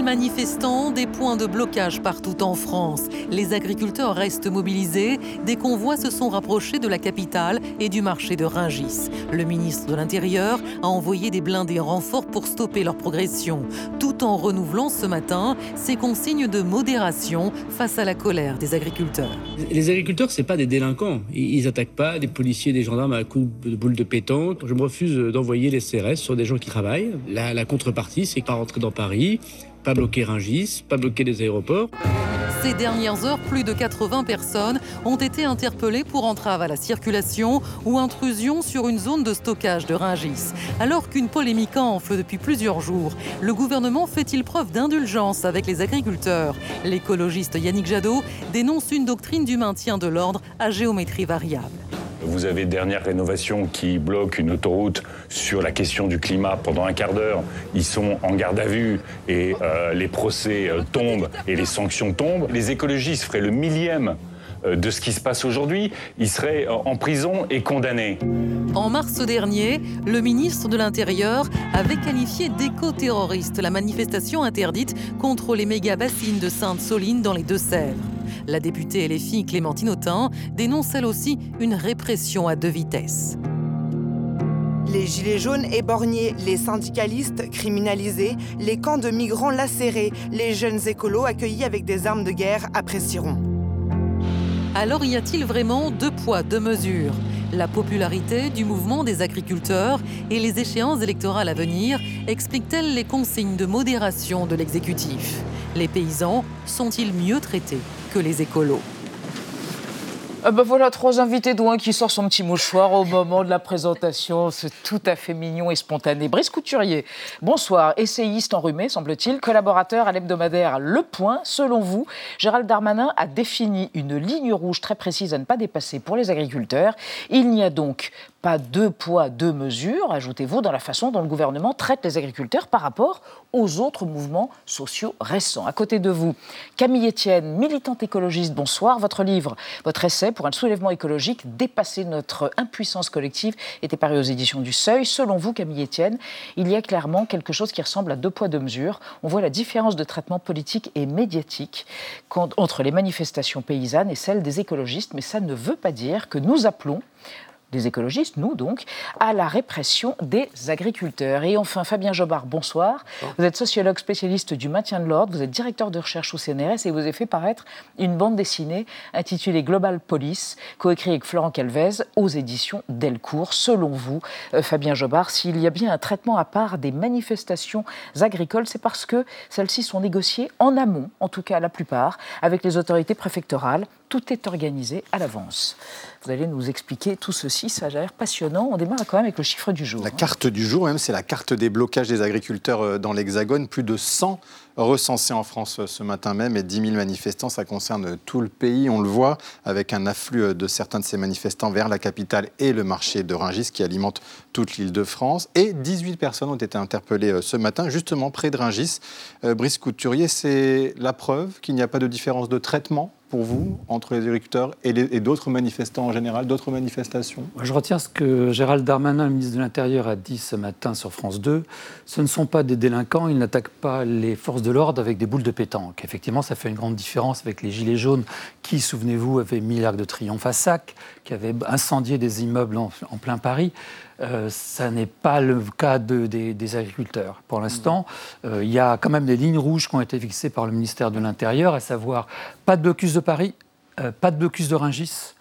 000 manifestants, des points de blocage partout en France. Les agriculteurs restent mobilisés. Des convois se sont rapprochés de la capitale et du marché de Ringis. Le ministre de l'Intérieur a envoyé des blindés renforts pour stopper leur progression, tout en renouvelant ce matin ses consignes de modération face à la colère des agriculteurs. Les agriculteurs, c'est pas des délinquants. Ils attaquent pas des policiers, des gendarmes à coups de boule de pétanque. Je me refuse d'envoyer les CRS sur des gens qui travaillent. La, contrepartie, c'est pas rentrer dans Paris pas bloquer Rungis, pas bloquer les aéroports. Ces dernières heures, plus de 80 personnes ont été interpellées pour entrave à la circulation ou intrusion sur une zone de stockage de Rungis. Alors qu'une polémique enfle depuis plusieurs jours, le gouvernement fait-il preuve d'indulgence avec les agriculteurs? L'écologiste Yannick Jadot dénonce une doctrine du maintien de l'ordre à géométrie variable. Vous avez dernière rénovation qui bloque une autoroute sur la question du climat pendant un quart d'heure. Ils sont en garde à vue et euh, les procès euh, tombent et les sanctions tombent. Les écologistes feraient le millième euh, de ce qui se passe aujourd'hui, ils seraient en prison et condamnés. En mars dernier, le ministre de l'Intérieur avait qualifié d'éco-terroriste la manifestation interdite contre les méga-bassines de Sainte-Soline dans les Deux-Sèvres. La députée LFI Clémentine Autain dénonce elle aussi une répression à deux vitesses. Les gilets jaunes éborgnés, les syndicalistes criminalisés, les camps de migrants lacérés, les jeunes écolos accueillis avec des armes de guerre apprécieront. Alors y a-t-il vraiment deux poids, deux mesures? La popularité du mouvement des agriculteurs et les échéances électorales à venir expliquent-elles les consignes de modération de l'exécutif? Les paysans sont-ils mieux traités? Que les écolos. Ah bah voilà, trois invités dont qui sort son petit mouchoir au moment de la présentation. C'est tout à fait mignon et spontané. Brice Couturier, bonsoir. Essayiste enrhumé, semble-t-il, collaborateur à l'hebdomadaire Le Point. Selon vous, Gérald Darmanin a défini une ligne rouge très précise à ne pas dépasser pour les agriculteurs. Il n'y a donc pas deux poids, deux mesures, ajoutez-vous, dans la façon dont le gouvernement traite les agriculteurs par rapport aux autres mouvements sociaux récents. À côté de vous, Camille Etienne, militante écologiste, bonsoir. Votre livre, votre essai pour un soulèvement écologique, dépasser notre impuissance collective, était paru aux éditions du Seuil. Selon vous, Camille Etienne, il y a clairement quelque chose qui ressemble à deux poids, deux mesures. On voit la différence de traitement politique et médiatique entre les manifestations paysannes et celles des écologistes, mais ça ne veut pas dire que nous appelons des écologistes, nous donc, à la répression des agriculteurs. Et enfin, Fabien Jobard, bonsoir. Vous êtes sociologue spécialiste du maintien de l'ordre, vous êtes directeur de recherche au CNRS et vous avez fait paraître une bande dessinée intitulée Global Police, coécrite avec Florent Calvez aux éditions Delcourt. Selon vous, euh, Fabien Jobard, s'il y a bien un traitement à part des manifestations agricoles, c'est parce que celles-ci sont négociées en amont, en tout cas la plupart, avec les autorités préfectorales. Tout est organisé à l'avance. Vous allez nous expliquer tout ceci, ça a l'air passionnant. On démarre quand même avec le chiffre du jour. La carte du jour, même, c'est la carte des blocages des agriculteurs euh, dans l'Hexagone. Plus de 100 recensés en France euh, ce matin même et 10 000 manifestants. Ça concerne tout le pays, on le voit, avec un afflux euh, de certains de ces manifestants vers la capitale et le marché de Ringis qui alimente toute l'île de France. Et 18 personnes ont été interpellées ce matin, justement près de Ringis. Brice Couturier, c'est la preuve qu'il n'y a pas de différence de traitement pour vous entre les agriculteurs et, d'autres manifestants en général, d'autres manifestations? Je retiens ce que Gérald Darmanin, le ministre de l'Intérieur, a dit ce matin sur France 2. Ce ne sont pas des délinquants, ils n'attaquent pas les forces de l'ordre avec des boules de pétanque. Effectivement, ça fait une grande différence avec les Gilets jaunes qui, souvenez-vous, avaient mis l'arc de triomphe à sac, qui avaient incendié des immeubles en plein Paris. Euh, ça n'est pas le cas des, agriculteurs. Pour l'instant, euh, il y a quand même des lignes rouges qui ont été fixées par le ministère de l'Intérieur, à savoir pas de blocus de Paris, euh, pas de blocus de Rungis,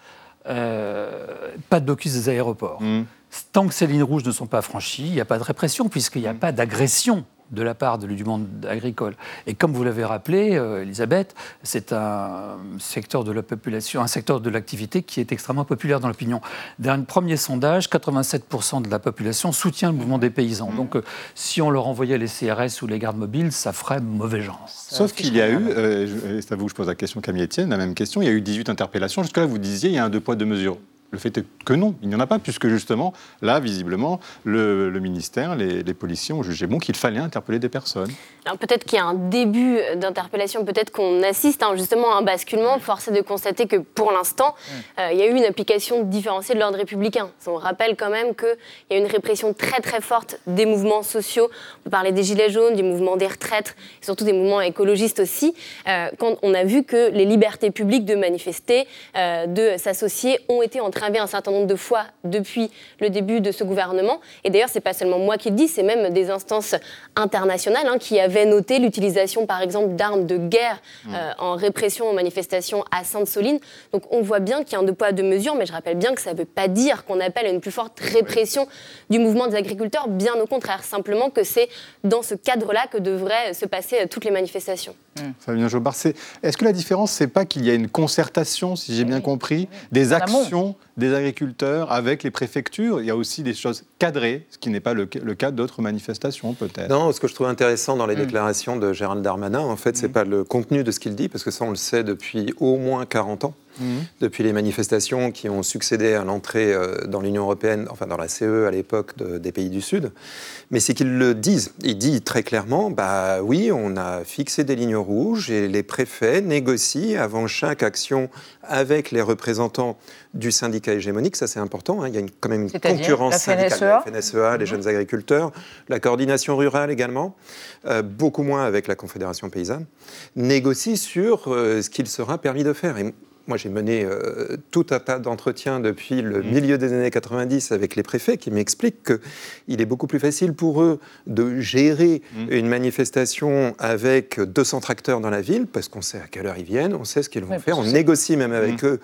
pas de blocus des aéroports. Mmh. Tant que ces lignes rouges ne sont pas franchies, il n'y a pas de répression, puisqu'il n'y a mmh. pas d'agression de la part du monde agricole. Et comme vous l'avez rappelé, euh, Elisabeth, c'est un secteur de la population, un secteur de l'activité qui est extrêmement populaire dans l'opinion. Dans un premier sondage, 87% de la population soutient le mouvement des paysans. Donc, euh, si on leur envoyait les CRS ou les gardes mobiles, ça ferait mauvais genre. Sauf qu'il y a eu, euh, c'est à vous que je pose la question, Camille Etienne, la même question, il y a eu 18 interpellations. Jusque-là, vous disiez, il y a un deux poids, deux mesures. Le fait est que non, il n'y en a pas, puisque justement, là, visiblement, le, ministère, les, policiers ont jugé bon qu'il fallait interpeller des personnes. Alors peut-être qu'il y a un début d'interpellation, peut-être qu'on assiste hein, justement à un basculement. Force est de constater que pour l'instant, euh, il y a eu une application différenciée de l'ordre républicain. On rappelle quand même qu'il y a une répression très très forte des mouvements sociaux. On parler des Gilets jaunes, du mouvement des retraites, et surtout des mouvements écologistes aussi. Euh, quand on a vu que les libertés publiques de manifester, euh, de s'associer, ont été un certain nombre de fois depuis le début de ce gouvernement. Et d'ailleurs, c'est pas seulement moi qui le dis, c'est même des instances internationales hein, qui avaient noté l'utilisation, par exemple, d'armes de guerre mmh. euh, en répression aux manifestations à Sainte-Soline. Donc on voit bien qu'il y a un deux poids, deux mesures, mais je rappelle bien que ça ne veut pas dire qu'on appelle à une plus forte répression du mouvement des agriculteurs, bien au contraire, simplement que c'est dans ce cadre-là que devraient se passer euh, toutes les manifestations. Mmh. Fabien Jobard, est-ce que la différence, c'est pas qu'il y a une concertation, si j'ai bien compris, des actions des agriculteurs avec les préfectures? Il y a aussi des choses cadrées, ce qui n'est pas le, cas d'autres manifestations, peut-être. Non, ce que je trouve intéressant dans les mm. déclarations de Gérald Darmanin, en fait, ce n'est mm. pas le contenu de ce qu'il dit, parce que ça, on le sait depuis au moins 40 ans. Mhm. depuis les manifestations qui ont succédé à l'entrée euh, dans l'Union européenne, enfin dans la CE à l'époque des pays du Sud. Mais c'est qu'ils le disent. Il dit très clairement, bah oui, on a fixé des lignes rouges et les préfets négocient avant chaque action avec les représentants du syndicat hégémonique. Ça, c'est important. Hein. Il y a quand même une concurrence syndicale. La FNSEA, les mhm. jeunes agriculteurs, la coordination rurale également, euh, beaucoup moins avec la Confédération paysanne, négocient sur euh, ce qu'il sera permis de faire. Et moi, j'ai mené euh, tout un tas d'entretiens depuis le mmh. milieu des années 90 avec les préfets qui m'expliquent qu'il est beaucoup plus facile pour eux de gérer mmh. une manifestation avec 200 tracteurs dans la ville, parce qu'on sait à quelle heure ils viennent, on sait ce qu'ils vont faire, on négocie même avec mmh. eux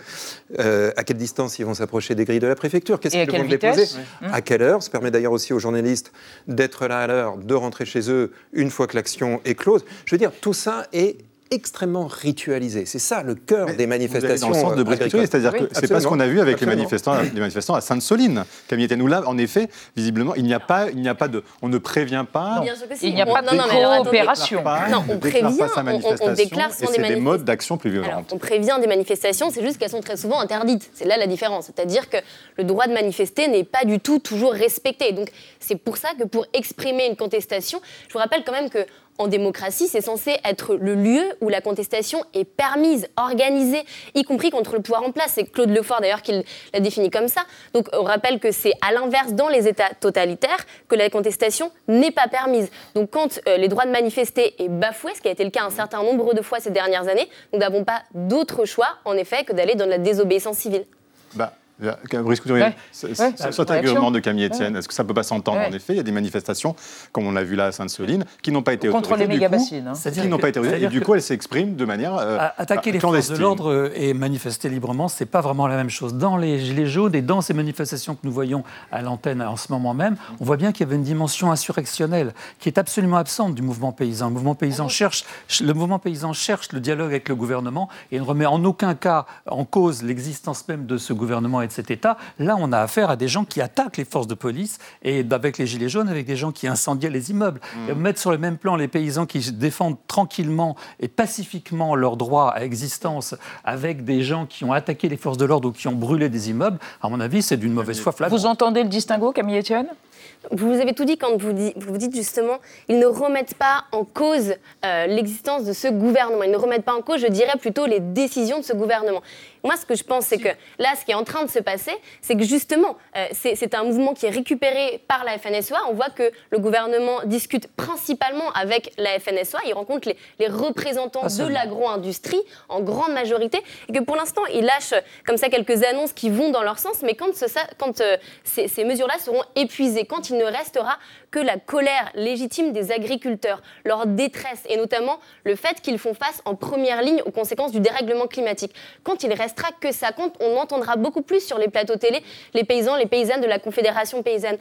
euh, à quelle distance ils vont s'approcher des grilles de la préfecture, qu'est-ce qu'ils vont déposer, à quelle heure. Ça permet d'ailleurs aussi aux journalistes d'être là à l'heure, de rentrer chez eux une fois que l'action est close. Je veux dire, tout ça est extrêmement ritualisé. C'est ça le cœur des manifestations. Dans le sens de brusquerie, c'est-à-dire que c'est pas ce qu'on a vu avec les manifestants, les manifestants à Sainte-Soline. Camille nous là, en effet, visiblement, il n'y a pas, il n'y a pas de, on ne prévient pas. Il n'y a pas de coopération. Non, on prévient, on, déclare sans des, des modes d'action plus violents. On prévient des manifestations, c'est juste qu'elles sont très souvent interdites. C'est là la différence. C'est-à-dire que le droit de manifester n'est pas du tout toujours respecté. Donc c'est pour ça que pour exprimer une contestation, je vous rappelle quand même que en démocratie, c'est censé être le lieu où la contestation est permise, organisée, y compris contre le pouvoir en place. C'est Claude Lefort d'ailleurs qui l'a défini comme ça. Donc on rappelle que c'est à l'inverse dans les États totalitaires que la contestation n'est pas permise. Donc quand euh, les droits de manifester est bafoué, ce qui a été le cas un certain nombre de fois ces dernières années, nous n'avons pas d'autre choix en effet que d'aller dans la désobéissance civile. Bah, Brice Couturier, soit argument de Camille Etienne, est-ce que ça ne peut pas s'entendre En effet, il y a des manifestations, comme on l'a vu là à Sainte-Soline, qui n'ont pas été autorisées. Contre les méga-bassines. Hein. Qui n'ont pas été autorisées. Et du coup, elles s'expriment de manière. Euh, attaquer les forces de l'ordre et manifester librement, ce n'est pas vraiment la même chose. Dans les Gilets jaunes et dans ces manifestations que nous voyons à l'antenne en ce moment même, on voit bien qu'il y avait une dimension insurrectionnelle qui est absolument absente du mouvement paysan. Le mouvement paysan cherche, le mouvement paysan cherche le dialogue avec le gouvernement et ne remet en aucun cas en cause l'existence même de ce gouvernement de cet État. Là, on a affaire à des gens qui attaquent les forces de police et avec les gilets jaunes, avec des gens qui incendiaient les immeubles. Mmh. mettre sur le même plan les paysans qui défendent tranquillement et pacifiquement leur droit à existence avec des gens qui ont attaqué les forces de l'ordre ou qui ont brûlé des immeubles, à mon avis, c'est d'une mauvaise foi flagrante. Vous entendez le distinguo, Camille Etienne? Vous avez tout dit quand vous, vous dites justement, ils ne remettent pas en cause euh, l'existence de ce gouvernement. Ils ne remettent pas en cause, je dirais plutôt, les décisions de ce gouvernement. Moi, ce que je pense, c'est que là, ce qui est en train de se passer, c'est que justement, euh, c'est un mouvement qui est récupéré par la FNSEA. On voit que le gouvernement discute principalement avec la FNSEA. Il rencontre les, représentants de l'agro-industrie en grande majorité. Et que pour l'instant, il lâche comme ça quelques annonces qui vont dans leur sens. Mais quand, quand euh, ces, ces mesures-là seront épuisées, quand il ne restera que la colère légitime des agriculteurs, leur détresse et notamment le fait qu'ils font face en première ligne aux conséquences du dérèglement climatique. Quand il restera que ça compte, on entendra beaucoup plus sur les plateaux télé les paysans, les paysannes de la Confédération paysanne.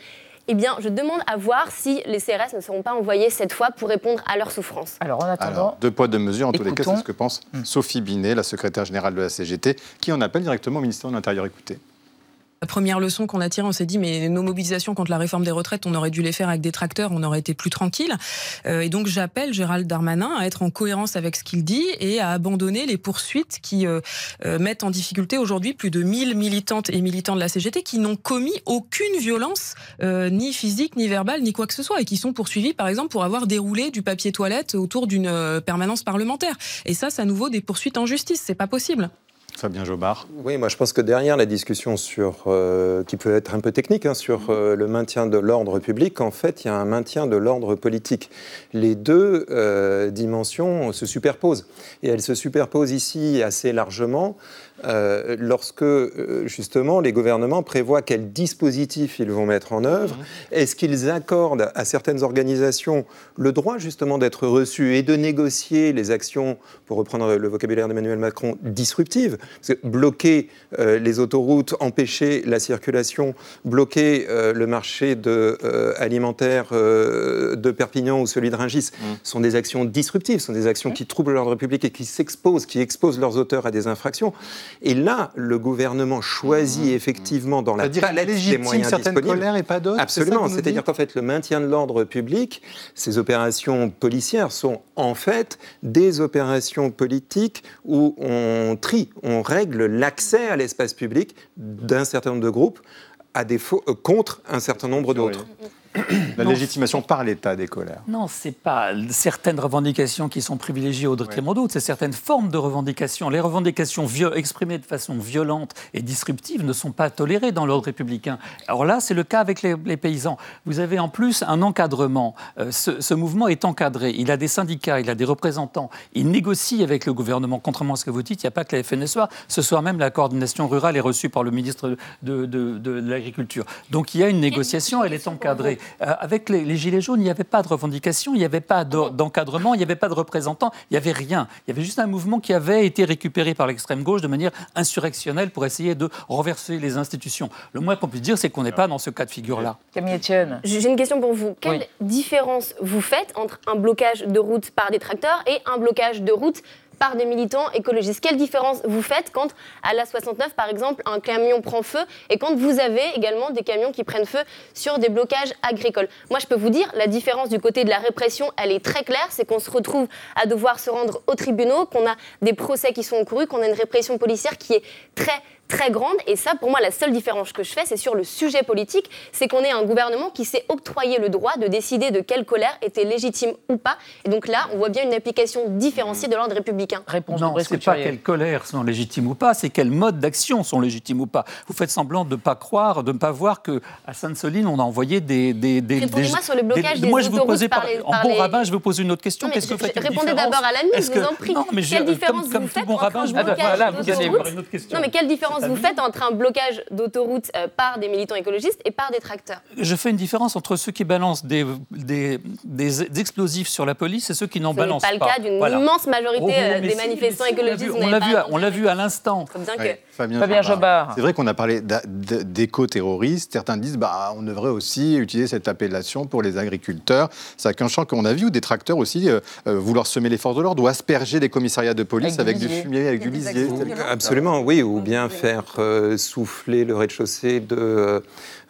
Eh bien, je demande à voir si les CRS ne seront pas envoyés cette fois pour répondre à leurs souffrances. Alors, en attendant. deux poids, deux mesures. En tous les cas, c'est ce que pense hmm. Sophie Binet, la secrétaire générale de la CGT, qui en appelle directement au ministère de l'Intérieur. Écoutez. La première leçon qu'on a tirée, on s'est dit, mais nos mobilisations contre la réforme des retraites, on aurait dû les faire avec des tracteurs, on aurait été plus tranquille. Euh, et donc j'appelle Gérald Darmanin à être en cohérence avec ce qu'il dit et à abandonner les poursuites qui euh, euh, mettent en difficulté aujourd'hui plus de 1000 militantes et militants de la CGT qui n'ont commis aucune violence, ni physique, ni verbale, ni quoi que ce soit, et qui sont poursuivis, par exemple, pour avoir déroulé du papier toilette autour d'une permanence parlementaire. Et ça, ça nous vaut des poursuites en justice. C'est pas possible. Fabien Jobard. Oui, moi je pense que derrière la discussion sur, euh, qui peut être un peu technique, hein, sur euh, le maintien de l'ordre public, en fait, il y a un maintien de l'ordre politique. Les deux euh, dimensions se superposent. Et elles se superposent ici assez largement lorsque justement les gouvernements prévoient quels dispositifs ils vont mettre en œuvre. Est-ce qu'ils accordent à certaines organisations le droit justement d'être reçus et de négocier les actions, pour reprendre le vocabulaire d'Emmanuel Macron, disruptives Parce que bloquer euh, les autoroutes, empêcher la circulation, bloquer le marché de, alimentaire de Perpignan ou celui de Rungis mhm. sont des actions disruptives, sont des actions qui troublent l'ordre public et qui s'exposent, qui exposent leurs auteurs à des infractions. Et là, le gouvernement choisit mmh. effectivement dans la palette des moyens certaines disponibles. et pas d'autres. Absolument. C'est-à-dire qu'en fait, le maintien de l'ordre public, ces opérations policières sont en fait des opérations politiques où on trie, on règle l'accès à l'espace public d'un certain nombre de groupes à défaut, euh, contre un certain nombre d'autres. La légitimation par l'État des colères. Non, c'est pas certaines revendications qui sont privilégiées au détriment d'autres, c'est certaines formes de revendications. Les revendications exprimées de façon violente et disruptive ne sont pas tolérées dans l'ordre républicain. Alors là, c'est le cas avec les, paysans. Vous avez en plus un encadrement. Euh, ce, mouvement est encadré. Il a des syndicats, il a des représentants. Il négocie avec le gouvernement. Contrairement à ce que vous dites, il n'y a pas que la FNSOA. Ce soir même, la coordination rurale est reçue par le ministre de, de l'Agriculture. Donc il y a une négociation, elle est encadrée. Euh, avec les, Gilets jaunes, il n'y avait pas de revendication, il n'y avait pas d'encadrement, il n'y avait pas de représentants, il n'y avait rien. Il y avait juste un mouvement qui avait été récupéré par l'extrême gauche de manière insurrectionnelle pour essayer de renverser les institutions. Le moins qu'on puisse dire, c'est qu'on n'est pas dans ce cas de figure-là. Camille Etienne. J'ai une question pour vous. Quelle différence vous faites entre un blocage de route par des tracteurs et un blocage de route par des militants écologistes. Quelle différence vous faites quand, à la 69, par exemple, un camion prend feu et quand vous avez également des camions qui prennent feu sur des blocages agricoles? Moi, je peux vous dire, la différence du côté de la répression, elle est très claire, c'est qu'on se retrouve à devoir se rendre aux tribunaux, qu'on a des procès qui sont encourus, qu'on a une répression policière qui est très très grande. Et ça, pour moi, la seule différence que je fais, c'est sur le sujet politique, c'est qu'on est un gouvernement qui s'est octroyé le droit de décider de quelle colère était légitime ou pas. Et donc là, on voit bien une application différenciée de l'ordre républicain. Réponse non, c'est pas quelle colère sont légitimes ou pas, c'est quels modes d'action sont légitimes ou pas. Vous faites semblant de ne pas croire, de ne pas voir que à Sainte-Soline, on a envoyé des... des, des Répondez-moi sur le blocage des, moi, je vous posais par, En bon rabbin, je vous poser une autre question. Qu'est-ce que vous faites Répondez d'abord à la mise, je vous en prie. Non, mais quelle différence vous faites bon rabbin, je Non, mais quelle différence vous faites entre un blocage d'autoroutes euh, par des militants écologistes et par des tracteurs. Je fais une différence entre ceux qui balancent des, des, des explosifs sur la police et ceux qui n'en balancent pas. Ce n'est pas le cas d'une immense majorité oh, euh, des manifestants écologistes. On l'a vu, on l'a vu à l'instant. Fabien, Jobard. C'est vrai qu'on a parlé d'éco-terroristes. Certains disent bah, on devrait aussi utiliser cette appellation pour les agriculteurs. C'est un champ qu'on a vu, ou des tracteurs aussi euh, vouloir semer les forces de l'ordre ou asperger des commissariats de police avec, du fumier, avec du lisier. Absolument, oui, ou bien faire souffler le rez-de-chaussée de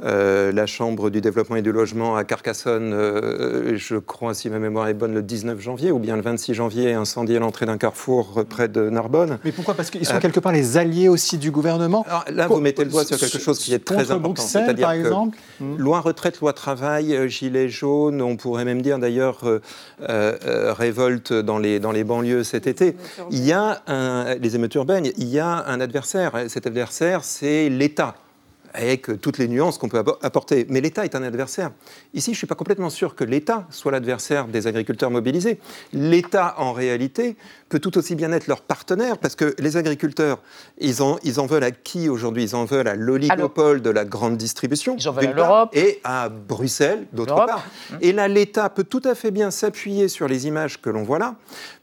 euh, la Chambre du développement et du logement à Carcassonne, euh, je crois, si ma mémoire est bonne, le 19 janvier, ou bien le 26 janvier, incendié l'entrée d'un carrefour près de Narbonne. Mais pourquoi? Parce qu'ils sont euh, quelque part les alliés aussi du gouvernement. là, vous mettez le doigt sur quelque chose qui est très important. C'est-à-dire que exemple hmm. loi retraite, loi travail, gilet jaune, on pourrait même dire d'ailleurs révolte dans les, dans les banlieues cet été. Il y a un, les émeutes urbaines, il y a un adversaire. Cet adversaire, c'est l'État avec toutes les nuances qu'on peut apporter. Mais l'État est un adversaire. Ici, je ne suis pas complètement sûr que l'État soit l'adversaire des agriculteurs mobilisés. L'État, en réalité, peut tout aussi bien être leur partenaire, parce que les agriculteurs, ils en, ils en veulent à qui aujourd'hui? Ils en veulent à l'oligopole de la grande distribution, ils en veulent à l'Europe. Et à Bruxelles, d'autre part. Et là, l'État peut tout à fait bien s'appuyer sur les images que l'on voit là,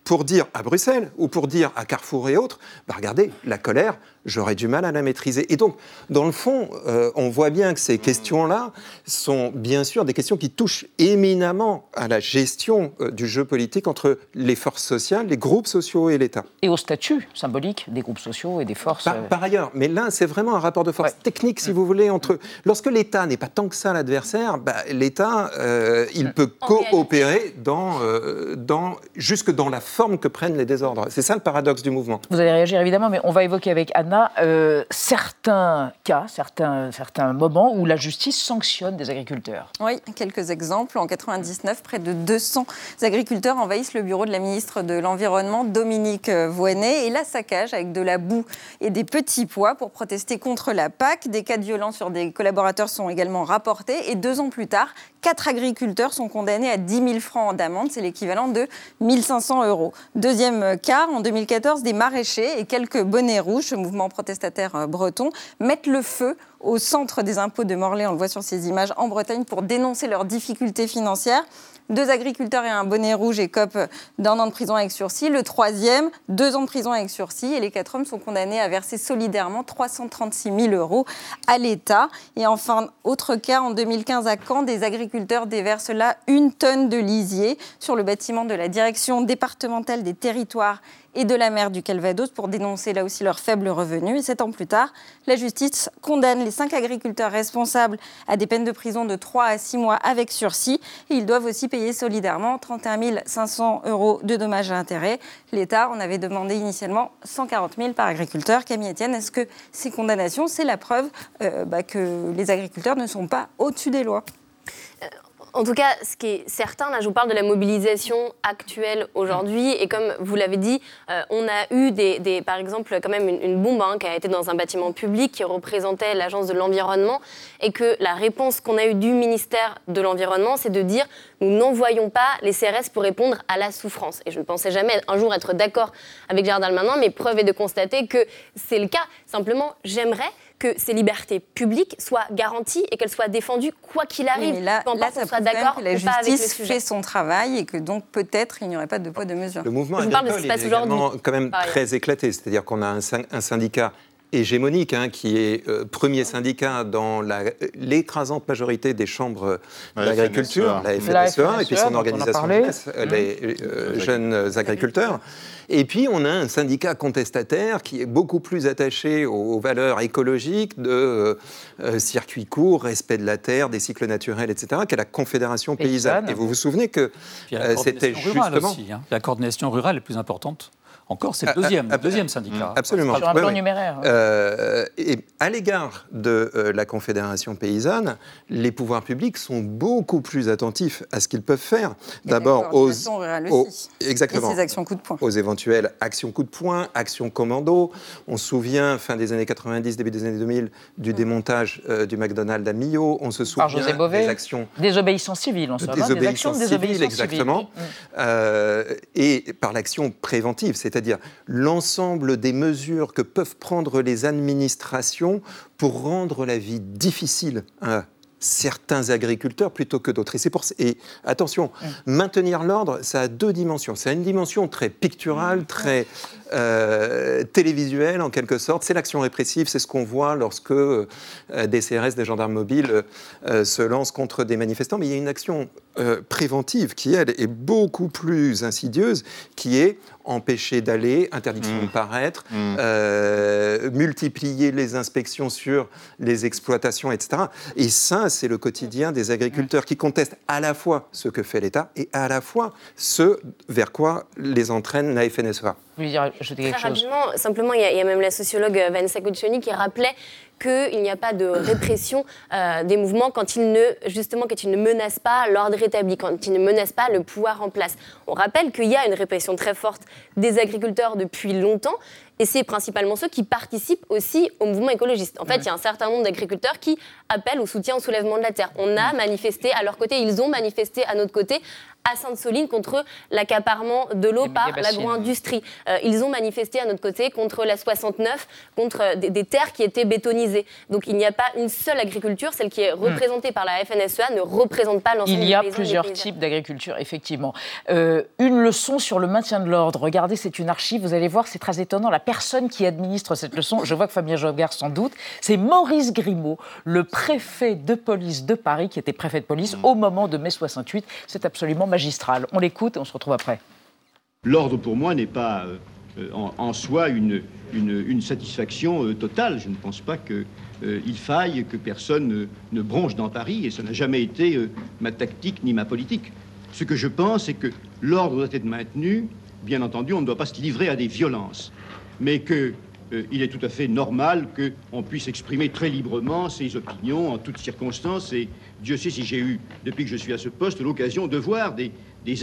pour dire à Bruxelles ou pour dire à Carrefour et autres, bah regardez, la colère, j'aurais du mal à la maîtriser. Et donc, dans le fond, euh, on voit bien que ces questions-là sont bien sûr des questions qui touchent éminemment à la gestion euh, du jeu politique entre les forces sociales, les groupes sociaux et l'État. Et au statut symbolique des groupes sociaux et des forces. Par, euh, par ailleurs, mais là, c'est vraiment un rapport de force Ouais. technique, si vous voulez, entre. Lorsque l'État n'est pas tant que ça l'adversaire, bah, l'État, euh, il peut En coopérer dans, euh, dans, jusque dans la forme que prennent les désordres. C'est ça le paradoxe du mouvement. Vous allez réagir évidemment, mais on va évoquer avec Anna euh, certains cas, certains, certains moments où la justice sanctionne des agriculteurs. Oui, quelques exemples. En 99, près de 200 agriculteurs envahissent le bureau de la ministre de l'Environnement, Dominique euh, Voynet, et la saccagent avec de la boue et des petits pois pour protester contre la PAC. Des cas de violence sur des collaborateurs sont également rapportés. Et deux ans plus tard, quatre agriculteurs sont condamnés à 10 000 francs d'amende. C'est l'équivalent de 1500 euros. Deuxième cas, en 2014, des maraîchers et quelques bonnets rouges, mouvement protestataire euh, breton, mettent le feu au centre des impôts de Morlaix, on le voit sur ces images, en Bretagne, pour dénoncer leurs difficultés financières. Deux agriculteurs et un bonnet rouge écopent d'un an de prison avec sursis. Le troisième, deux ans de prison avec sursis. Et les quatre hommes sont condamnés à verser solidairement 336 000 euros à l'État. Et enfin, autre cas, en 2015 à Caen, des agriculteurs déversent là une tonne de lisier sur le bâtiment de la direction départementale des territoires et de la mer du Calvados pour dénoncer là aussi leurs faibles revenus. Et sept ans plus tard, la justice condamne les cinq agriculteurs responsables à des peines de prison de 3 à 6 mois avec sursis. Et ils doivent aussi payer solidairement 31 500 euros de dommages à intérêts. L'État en avait demandé initialement 140 000 par agriculteur. Camille Etienne, est-ce que ces condamnations, c'est la preuve euh, bah, que les agriculteurs ne sont pas au-dessus des lois? En tout cas, ce qui est certain, là, je vous parle de la mobilisation actuelle aujourd'hui. Et comme vous l'avez dit, euh, on a eu, des, par exemple, quand même une, une bombe hein, qui a été dans un bâtiment public qui représentait l'agence de l'environnement. Et que la réponse qu'on a eue du ministère de l'Environnement, c'est de dire nous n'envoyons pas les CRS pour répondre à la souffrance. Et je ne pensais jamais un jour être d'accord avec Gérard Darmanin, mais preuve est de constater que c'est le cas. Simplement, j'aimerais que ces libertés publiques soient garanties et qu'elles soient défendues quoi qu'il Oui, arrive. mais là, Peu importe là, qu'on ça soit d'accord que la ou pas avec le justice sujet. fait son travail et que donc peut-être il n'y aurait pas de poids de mesure. Le mouvement Je vous parle de ce agricole qui se est passe également aujourd'hui, quand même très éclaté. C'est-à-dire qu'on a un syndicat hégémonique, hein, qui est euh, premier syndicat dans la- l'écrasante majorité des chambres La d'agriculture, FNSEA. la La FNSEA, et puis FNSEA, son organisation jeunesse, les euh, jeunes agriculteurs. Et puis on a un syndicat contestataire qui est beaucoup plus attaché aux, aux valeurs écologiques de euh, euh, circuits courts, respect de la terre, des cycles naturels, etc., qu'est la Confédération paysanne. Paysanne. Et vous vous souvenez que Puis il y a Euh, la c'était coordination rurale justement- aussi. hein. La coordination rurale est plus importante. Encore, c'est Ah, le deuxième, ah, le deuxième syndicat. Absolument. Sur un plan numéraire. hein. Euh, et à l'égard de euh, la Confédération paysanne, les pouvoirs publics sont beaucoup plus attentifs à ce qu'ils peuvent faire. D'abord aux, aux- aussi. exactement Et ses actions coup de poing. aux éventuelles actions coup de poing, actions commando. On se souvient, fin des années 90, début des années 2000, du démontage euh, du McDonald's à Millau. On se souvient Par José Bové. des actions Désobéissance civile, en somme. hein, des actions de désobéissance civile. exactement, Mm. Euh, et par l'action préventive, c'est-à-dire l'ensemble des mesures que peuvent prendre les administrations pour rendre la vie difficile à certains agriculteurs plutôt que d'autres. Et c'est pour et attention, maintenir l'ordre, ça a deux dimensions. Ça a une dimension très picturale, très euh, télévisuelle en quelque sorte. C'est l'action répressive, c'est ce qu'on voit lorsque euh, des CRS, des gendarmes mobiles euh, se lancent contre des manifestants. Mais il y a une action préventive qui, elle, est beaucoup plus insidieuse, qui est empêcher d'aller, interdiction de paraître, euh, multiplier les inspections sur les exploitations, etc. Et ça, c'est le quotidien des agriculteurs qui contestent à la fois ce que fait l'État et à la fois ce vers quoi les entraîne la FNSEA. Vous voulez dire ajouter quelque Très chose rapidement, simplement, il y, a, il y a même la sociologue Vanessa Cuccioni qui rappelait qu'il n'y a pas de répression euh, des mouvements quand ils ne, justement, quand ils ne menacent pas l'ordre établi, quand ils ne menacent pas le pouvoir en place. On rappelle qu'il y a une répression très forte des agriculteurs depuis longtemps. Et c'est principalement ceux qui participent aussi au mouvement écologiste. En fait, il y a un certain nombre d'agriculteurs qui appellent au soutien au soulèvement de la terre. On a manifesté à leur côté, ils ont manifesté à notre côté à Sainte-Soline contre l'accaparement de l'eau Des par l'agro-industrie. Euh, ils ont manifesté à notre côté contre la 69, contre euh, des, des terres qui étaient bétonisées. Donc il n'y a pas une seule agriculture, celle qui est représentée par la FNSEA ne représente pas l'ensemble Hmm. Il y des a des plusieurs types d'agriculture, effectivement. Euh, une leçon sur le maintien de l'ordre. Regardez, c'est une archive, vous allez voir, c'est très étonnant. La personne qui administre cette leçon, je vois que Fabien Jobert sans doute, c'est Maurice Grimaud, le préfet de police de Paris, qui était préfet de police au moment de mai 68. C'est absolument magistral. On l'écoute et on se retrouve après. L'ordre pour moi n'est pas euh, en, soi une, une, satisfaction euh, totale. Je ne pense pas qu'il euh, faille que personne ne bronche dans Paris, et ça n'a jamais été ma tactique ni ma politique. Ce que je pense, c'est que l'ordre doit être maintenu. Bien entendu, on ne doit pas se livrer à des violences, mais qu'il il est tout à fait normal qu'on puisse exprimer très librement ses opinions en toutes circonstances. Et Dieu sait si j'ai eu, depuis que je suis à ce poste, l'occasion de voir des,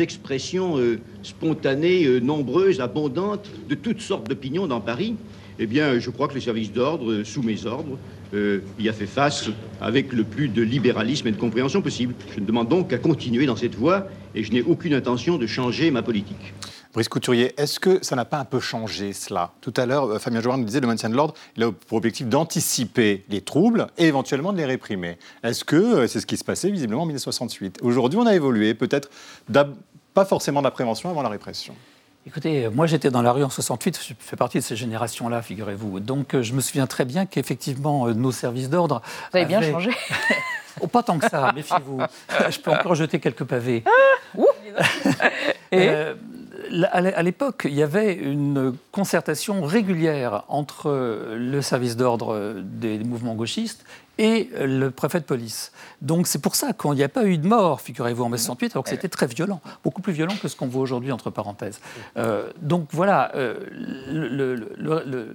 expressions euh, spontanées, euh, nombreuses, abondantes, de toutes sortes d'opinions dans Paris, eh bien, je crois que les services d'ordre, euh, sous mes ordres, y a fait face avec le plus de libéralisme et de compréhension possible. Je ne demande donc qu'à continuer dans cette voie et je n'ai aucune intention de changer ma politique. Brice Couturier, est-ce que ça n'a pas un peu changé cela? Tout à l'heure, euh, Fabien Jouard nous disait le maintien de l'ordre, il a pour objectif d'anticiper les troubles et éventuellement de les réprimer. Est-ce que euh, c'est ce qui se passait visiblement en 1968 Aujourd'hui, on a évolué, peut-être pas forcément de la prévention avant la répression. Écoutez, moi j'étais dans la rue en 68, je fais partie de ces générations-là, figurez-vous. Donc euh, je me souviens très bien qu'effectivement nos services d'ordre. Vous avez bien changé Oh, pas tant que ça, méfiez-vous. Je peux encore jeter quelques pavés. Ah, et à l'époque, il y avait une concertation régulière entre le service d'ordre des mouvements gauchistes et le préfet de police. Donc c'est pour ça qu'il n'y a pas eu de mort, figurez-vous, en mai 68, alors que c'était très violent, beaucoup plus violent que ce qu'on voit aujourd'hui, entre parenthèses. Euh, donc voilà, euh, le,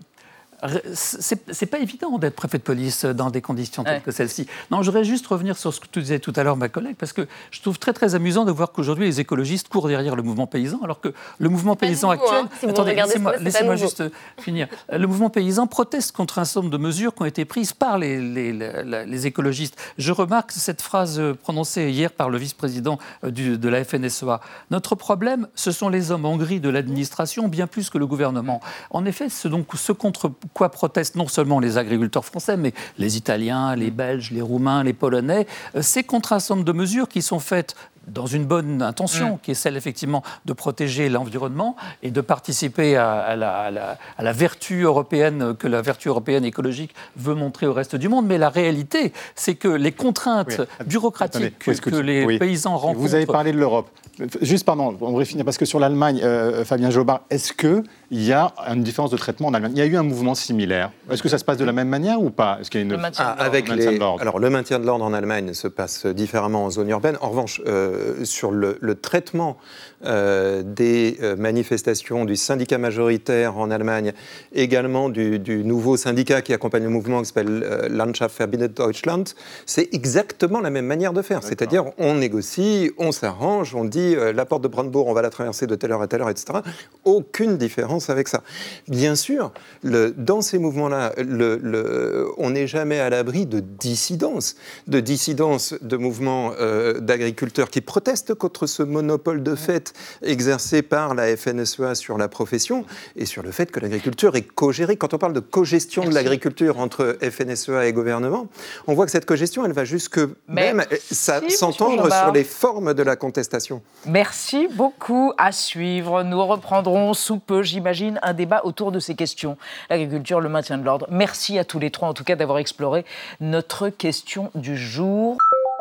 c'est pas évident d'être préfet de police dans des conditions telles que celles-ci. Non, je voudrais juste revenir sur ce que tu disais tout à l'heure, ma collègue, parce que je trouve très très amusant de voir qu'aujourd'hui les écologistes courent derrière le mouvement paysan, alors que le mouvement paysan actuel. Hein. attendez, laissez-moi juste finir. Le mouvement paysan proteste contre un certain nombre de mesures qui ont été prises par les, les, les, écologistes. Je remarque cette phrase prononcée hier par le vice-président euh, de la FNSEA. Notre problème, ce sont les hommes en gris de l'administration, bien plus que le gouvernement. En effet, ce, donc, ce contre quoi protestent non seulement les agriculteurs français, mais les Italiens, les Belges, les Roumains, les Polonais. Euh, c'est contre un de mesures qui sont faites dans une bonne intention, mm. qui est celle effectivement de protéger l'environnement et de participer à, la, vertu européenne que la vertu européenne écologique veut montrer au reste du monde. Mais la réalité, c'est que les contraintes bureaucratiques que, les paysans rencontrent. Vous avez parlé de l'Europe. Juste, pardon, on va finir parce que sur l'Allemagne, euh, Fabien Jobard, est-ce qu'il y a une différence de traitement en Allemagne? Il y a eu un mouvement similaire. Est-ce que ça se passe de la même manière ou pas? Est-ce qu'il y a une... Le maintien ah, avec les... Alors, le maintien de l'ordre en Allemagne se passe différemment en zone urbaine. En revanche, euh, sur le, traitement euh, des manifestations du syndicat majoritaire en Allemagne, également du, nouveau syndicat qui accompagne le mouvement qui s'appelle Landschaft Verbindet Deutschland, c'est exactement la même manière de faire. C'est-à-dire, on négocie, on s'arrange, on dit euh, la porte de Brandebourg, on va la traverser de telle heure à telle heure, etc. Aucune différence avec ça. Bien sûr, dans ces mouvements-là, on n'est jamais à l'abri de dissidence, de dissidence de mouvements euh, d'agriculteurs qui protestent contre ce monopole de fait exercé par la FNSEA sur la profession et sur le fait que l'agriculture est co-gérée. Quand on parle de co-gestion de l'agriculture entre FNSEA et gouvernement, on voit que cette co-gestion, elle va jusque même s'entendre sur les formes de la contestation. Merci beaucoup. À suivre. Nous reprendrons sous peu, j'imagine, un débat autour de ces questions. L'agriculture, le maintien de l'ordre. Merci à tous les trois, en tout cas, d'avoir exploré notre question du jour.